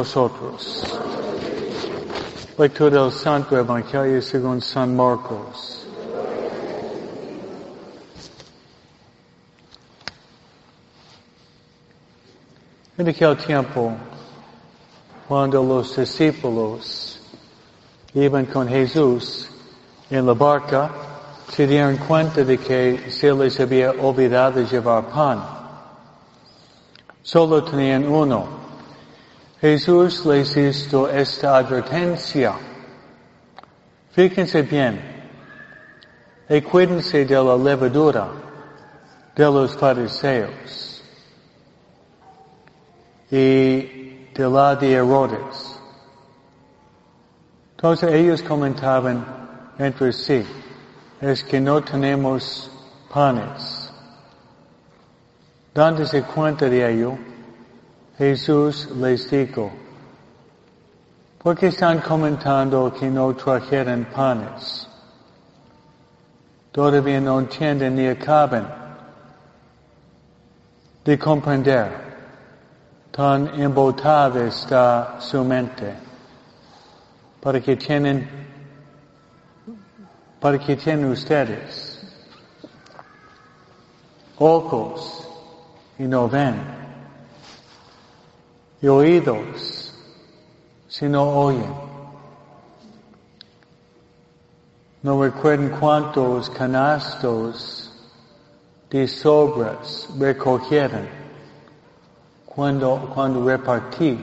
nosotros. Lectura del Santo Evangelio según San Marcos. En aquel tiempo, cuando los discípulos iban con Jesús en la barca, se dieron cuenta de que se les había olvidado llevar pan. Solo tenían uno. Jesús les hizo esta advertencia. Fíjense bien y cuídense de la levadura de los fariseos y de la de Herodes. Entonces ellos comentaban entre sí, es que no tenemos panes. Dándose cuenta de ello, Jesús les dijo, ¿por qué están comentando que no trajeron panes? Todavía no entienden ni acaban de comprender. Tan embotada está su mente para que tienen, para que tienen ustedes ojos y no ven y oídos si no oyen. No recuerden cuántos canastos de sobras recogieron cuando, cuando repartí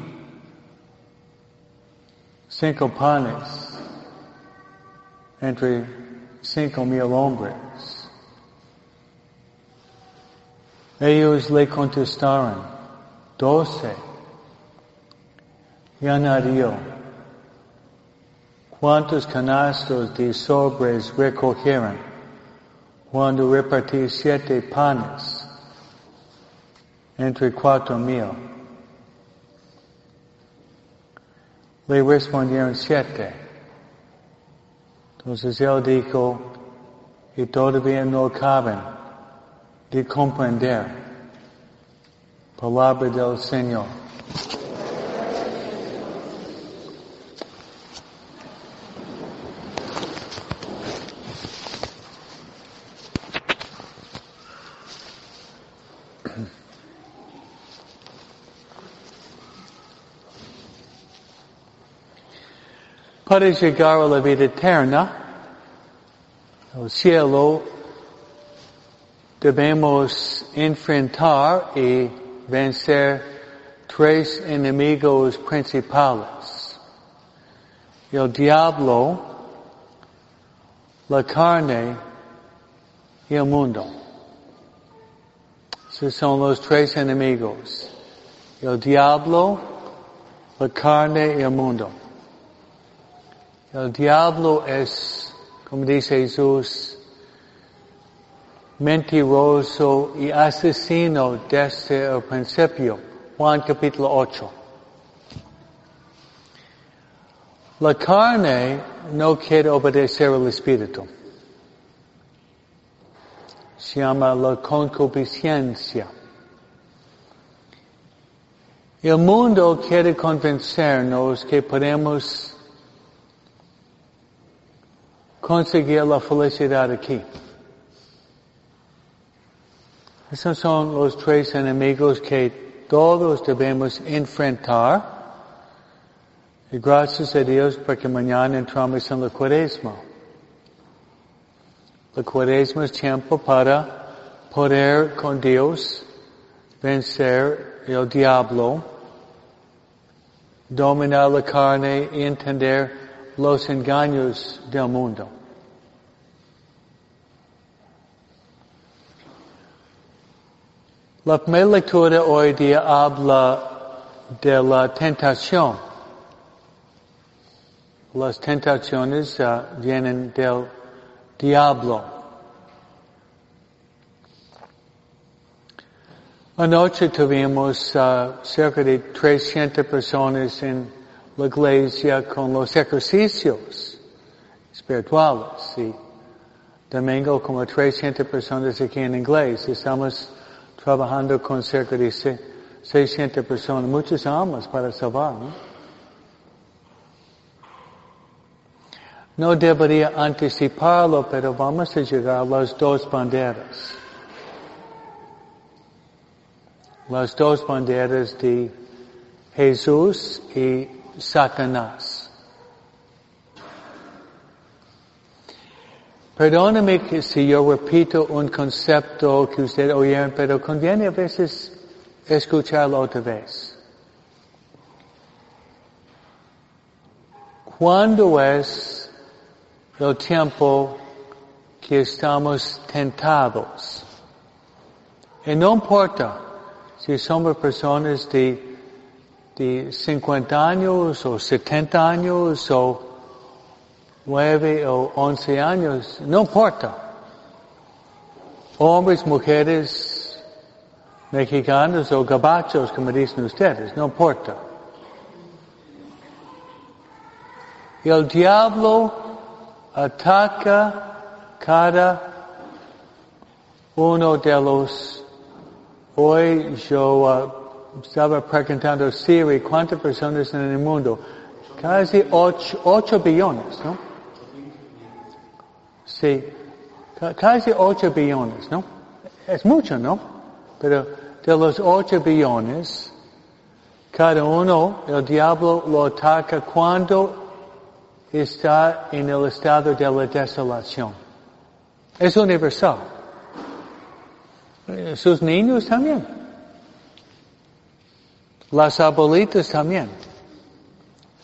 cinco panes entre cinco mil hombres. Ellos le contestaron, doce añadió, ¿cuántos canastos de sobres recogieron cuando repartí siete panes entre cuatro mil? Le respondieron siete. Entonces él dijo, y todavía no caben de comprender. Palabra del Señor. Para llegar a la vida eterna, al cielo, debemos enfrentar y vencer tres enemigos principales. El diablo, la carne y el mundo. Esos son los tres enemigos. El diablo, la carne y el mundo. El diablo es, como dice Jesús, mentiroso y asesino desde el principio. Juan capítulo 8. La carne no quiere obedecer al Espíritu. Se llama la concupiscencia. El mundo quiere convencernos que podemos conseguir la felicidad aquí. Esos son los tres enemigos que todos debemos enfrentar. Y gracias a Dios porque mañana entramos en la cuaresma. La cuaresma es tiempo para poder con Dios vencer el diablo, dominar la carne y entender los engaños del mundo. La primera lectura hoy día habla de la tentación. Las tentaciones uh, vienen del diablo. Anoche tuvimos uh, cerca de 300 personas en la iglesia con los ejercicios espirituales. ¿sí? Domingo como 300 personas aquí en inglés. Estamos trabajando con cerca de 600 personas, muchas almas para salvar. ¿no? no debería anticiparlo, pero vamos a llegar a las dos banderas. Las dos banderas de Jesús y Satanás. Perdóname si yo repito un concepto que usted oyeron, pero conviene a veces escucharlo otra vez. ¿Cuándo es el tiempo que estamos tentados? Y no importa si somos personas de, de 50 años o 70 años o 9 o 11 años, no importa. Hombres, mujeres, mexicanos o gabachos, como dicen ustedes, no importa. El diablo ataca cada uno de los, hoy yo estaba preguntando Siri cuántas personas en el mundo, casi 8 billones, ¿no? Sí, casi 8 billones, ¿no? Es mucho, ¿no? Pero de los 8 billones, cada uno, el diablo lo ataca cuando está en el estado de la desolación. Es universal. Sus niños también. Las abuelitas también.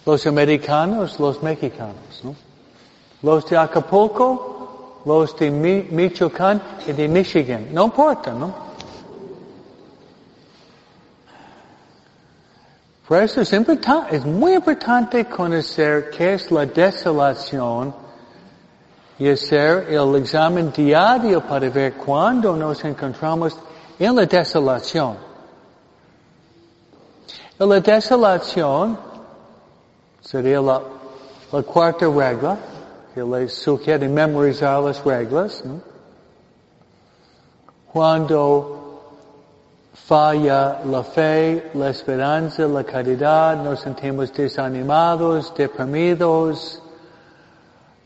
Los americanos, los mexicanos, ¿no? Los de Acapulco, los de Michoacán y de Michigan. No importa, ¿no? Por eso es, importante, es muy importante conocer qué es la desolación y hacer el examen diario para ver cuándo nos encontramos en la desolación. La desolación sería la, cuarta regla, que les sugiere memorizar las reglas. Cuando falla la fe, la esperanza, la caridad, nos sentimos desanimados, deprimidos,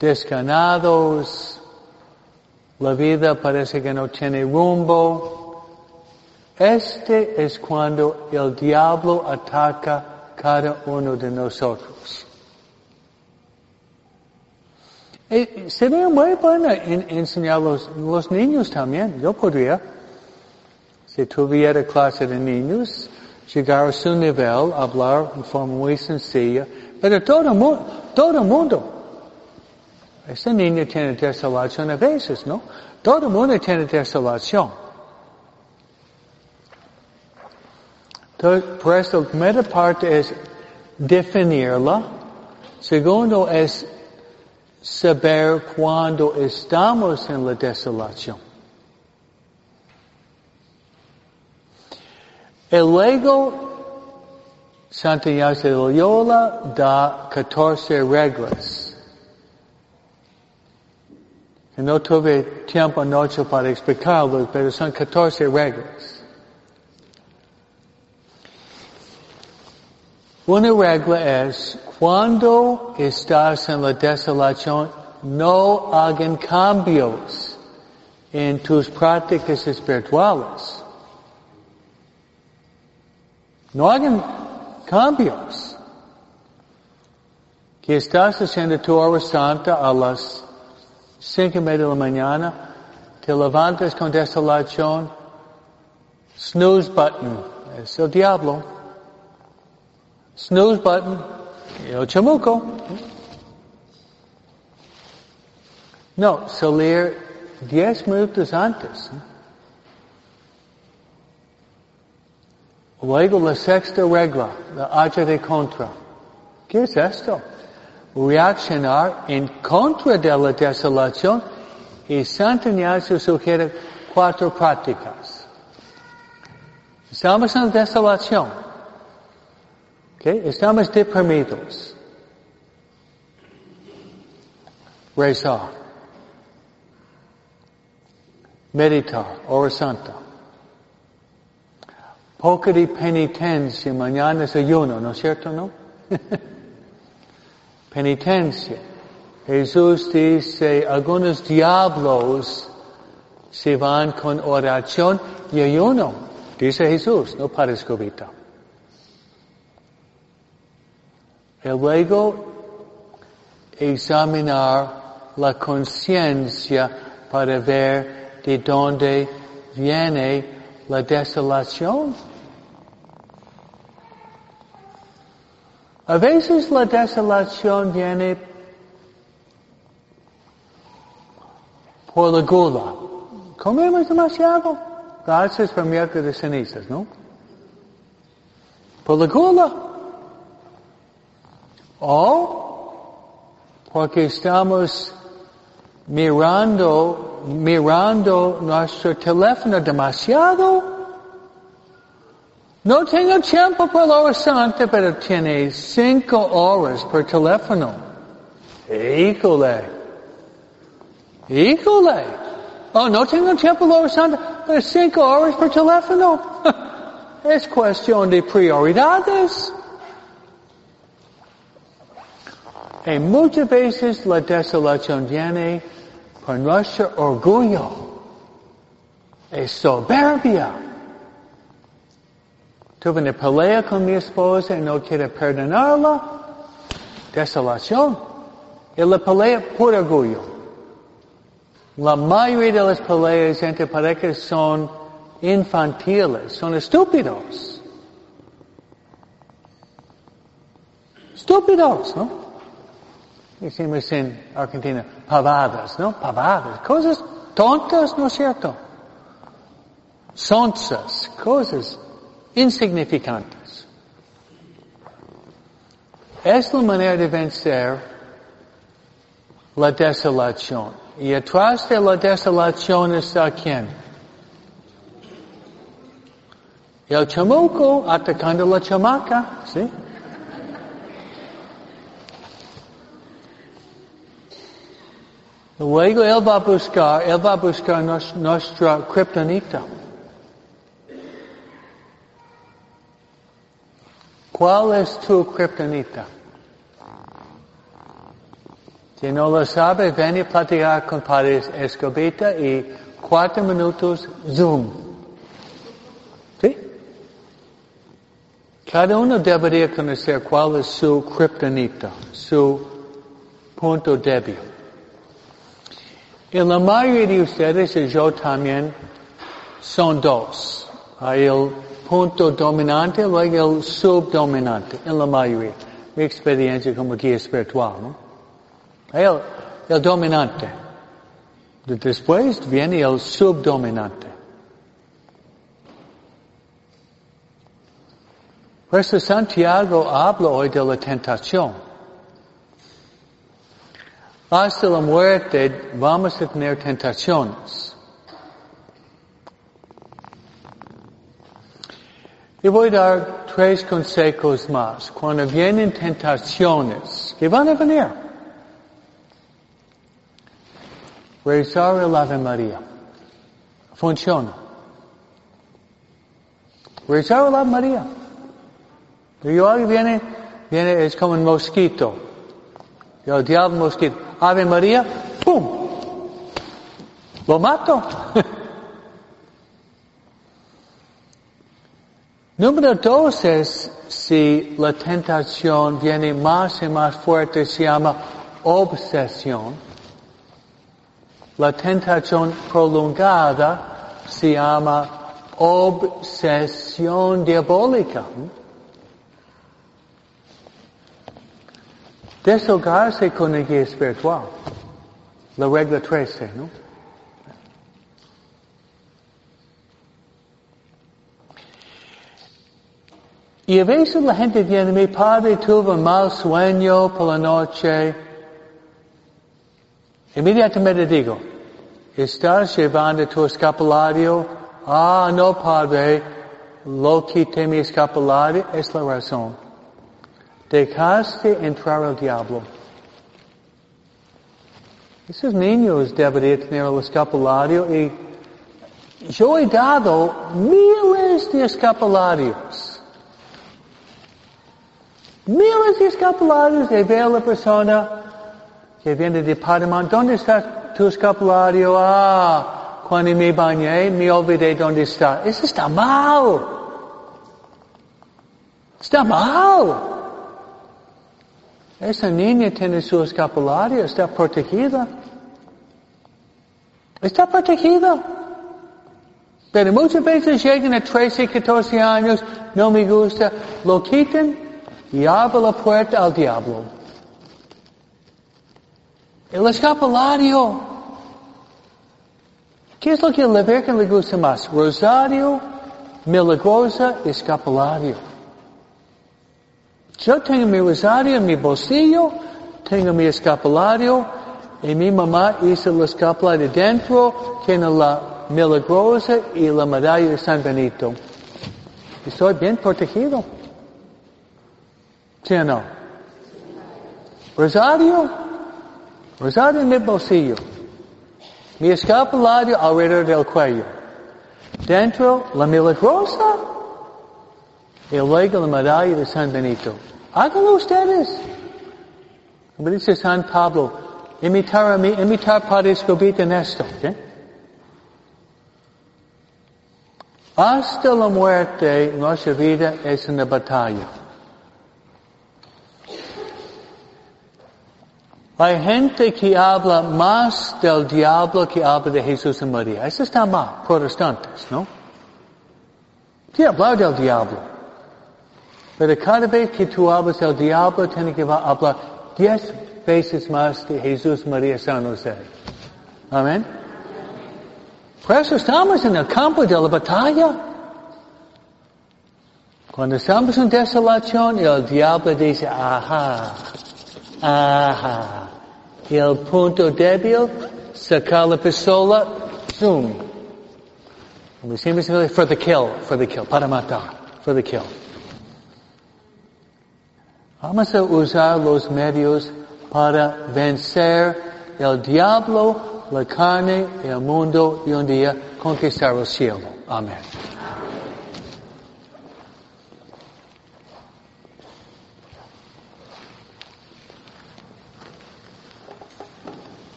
desganados, la vida parece que no tiene rumbo. Este es cuando el diablo ataca cada uno de nosotros. Y sería muy bueno enseñar a los niños también. Yo podría si tuviera clase de niños, llegar a su nivel, hablar en forma muy sencilla, pero todo mundo, todo mundo. Ese niño tiene desolación a veces, ¿no? Todo el mundo tiene desolación. Por eso la primera parte es definirla. Segundo es saber cuándo estamos en la desolación. El luego, Santa Ignacio de Loyola da 14 reglas. no tuve tiempo anoche para explicarlos, pero son 14 reglas. Una regla es, cuando estás en la desolación, no hagan cambios en tus prácticas espirituales. No hagan cambios. Que estás haciendo tu hora santa a las cinco y media de la mañana, te levantas con desolación, snooze button, es el diablo. Snooze button, el chamuco. No, salir diez minutos antes. Luego la sexta regla, la H de contra. ¿Qué es esto? Reaccionar en contra de la desolación y Santa Ignacio sugiere cuatro prácticas. Estamos en desolación. Estamos deprimidos. Rezar. Meditar, hora santa poco de penitencia, mañana es ayuno, ¿no es cierto, no? penitencia. Jesús dice, algunos diablos se van con oración y ayuno. Dice Jesús, no para escobita. Y luego examinar la conciencia para ver de dónde viene la desolación. A veces la desolación viene por la gula. Comemos demasiado. Gracias por miércoles de cenizas, ¿no? Por la gula. O porque estamos mirando, mirando nuestro teléfono demasiado. No tengo tiempo por la hora pero tiene cinco horas por teléfono. Híjole. Híjole. Oh, no tengo tiempo por la hora pero cinco horas por teléfono. es cuestión de prioridades. Y muchas veces la desolación viene por nuestro orgullo. Es soberbia. Tuve una pelea con mi esposa y no quiere perdonarla. Desolación. Y la pelea por orgullo. La mayoría de las peleas entre parejas son infantiles, son estúpidos. Estúpidos, ¿no? Decimos en Argentina, pavadas, ¿no? Pavadas, cosas tontas, ¿no es cierto? Sonzas, cosas insignificantes. Es la manera de vencer la desolación. Y atrás de la desolación está quién? El chamuco atacando la chamaca, ¿sí? Luego él va a buscar, él va a buscar nuestra kriptonita. ¿Cuál es tu kriptonita? Si no lo sabe, ven y platicar con Padre Escobita y cuatro minutos Zoom. ¿Sí? Cada uno debería conocer cuál es su kriptonita, su punto débil. Y la mayoría de ustedes y yo también son dos. Hay el punto dominante, luego el subdominante, en la mayoría. Mi experiencia como guía espiritual, ¿no? El, el dominante. Después viene el subdominante. Por eso Santiago habla hoy de la tentación. Hasta la muerte vamos a tener tentaciones. Y voy a dar tres consejos más. Cuando vienen tentaciones, que van a venir, rezar el Ave María. Funciona. Rezar el Ave María. Y alguien viene, viene, es como un mosquito. El diablo mosquito. Ave María, ¡pum! Lo mato. Número dos es si la tentación viene más y más fuerte, se llama obsesión. La tentación prolongada se llama obsesión diabólica. Deshogarse con el guía espiritual. La regla 13, ¿no? Y a veces la gente viene, mi padre tuvo mal sueño por la noche. Inmediatamente digo, ¿estás llevando tu escapulario? Ah, no, padre, lo quité mi escapulario, es la razón. Dejaste entrar el diablo. Esos niños deberían tener el escapulario y yo he dado miles de escapularios. Miles de escapularios de ver a la persona que viene de Padma, ¿dónde está tu escapulario? Ah, cuando me bañé, me olvidé dónde está. Eso está mal. Está mal. Esa niña tiene su escapulario, está protegida. Está protegida. Pero muchas veces llegan a 13, 14 años, no me gusta, lo quitan y abre la puerta al diablo. El escapulario. ¿Qué es lo que a la Virgen le gusta más? Rosario, milagrosa, escapulario. Yo tengo mi rosario en mi bolsillo, tengo mi escapulario, y mi mamá hizo el escapulario dentro, tiene la milagrosa y la medalla de San Benito. Estoy bien protegido. ¿Sí o no? Rosario, rosario en mi bolsillo. Mi escapulario alrededor del cuello. Dentro, la milagrosa y luego la medalla de San Benito. Háganlo ustedes. Como dice San Pablo, imitar a mí, imitar Padre Escobita en esto. ¿okay? Hasta la muerte, nuestra vida es una batalla. Hay gente que habla más del diablo que habla de Jesús y María. Eso está mal, protestantes, ¿no? Sí, hablar del diablo. Pero cada vez que tú hablas del diablo, tienes que hablar diez veces más de Jesús, María, San José. Amén. Por eso estamos en el campo de la batalla. Cuando estamos en desolación, el diablo dice, ajá, ajá. El punto débil, sacar la pistola, zoom. Como decimos for the kill, for the kill, para matar, for the kill. Vamos a usar los medios para vencer el diablo, la carne, el mundo y un día conquistar el cielo. Amén.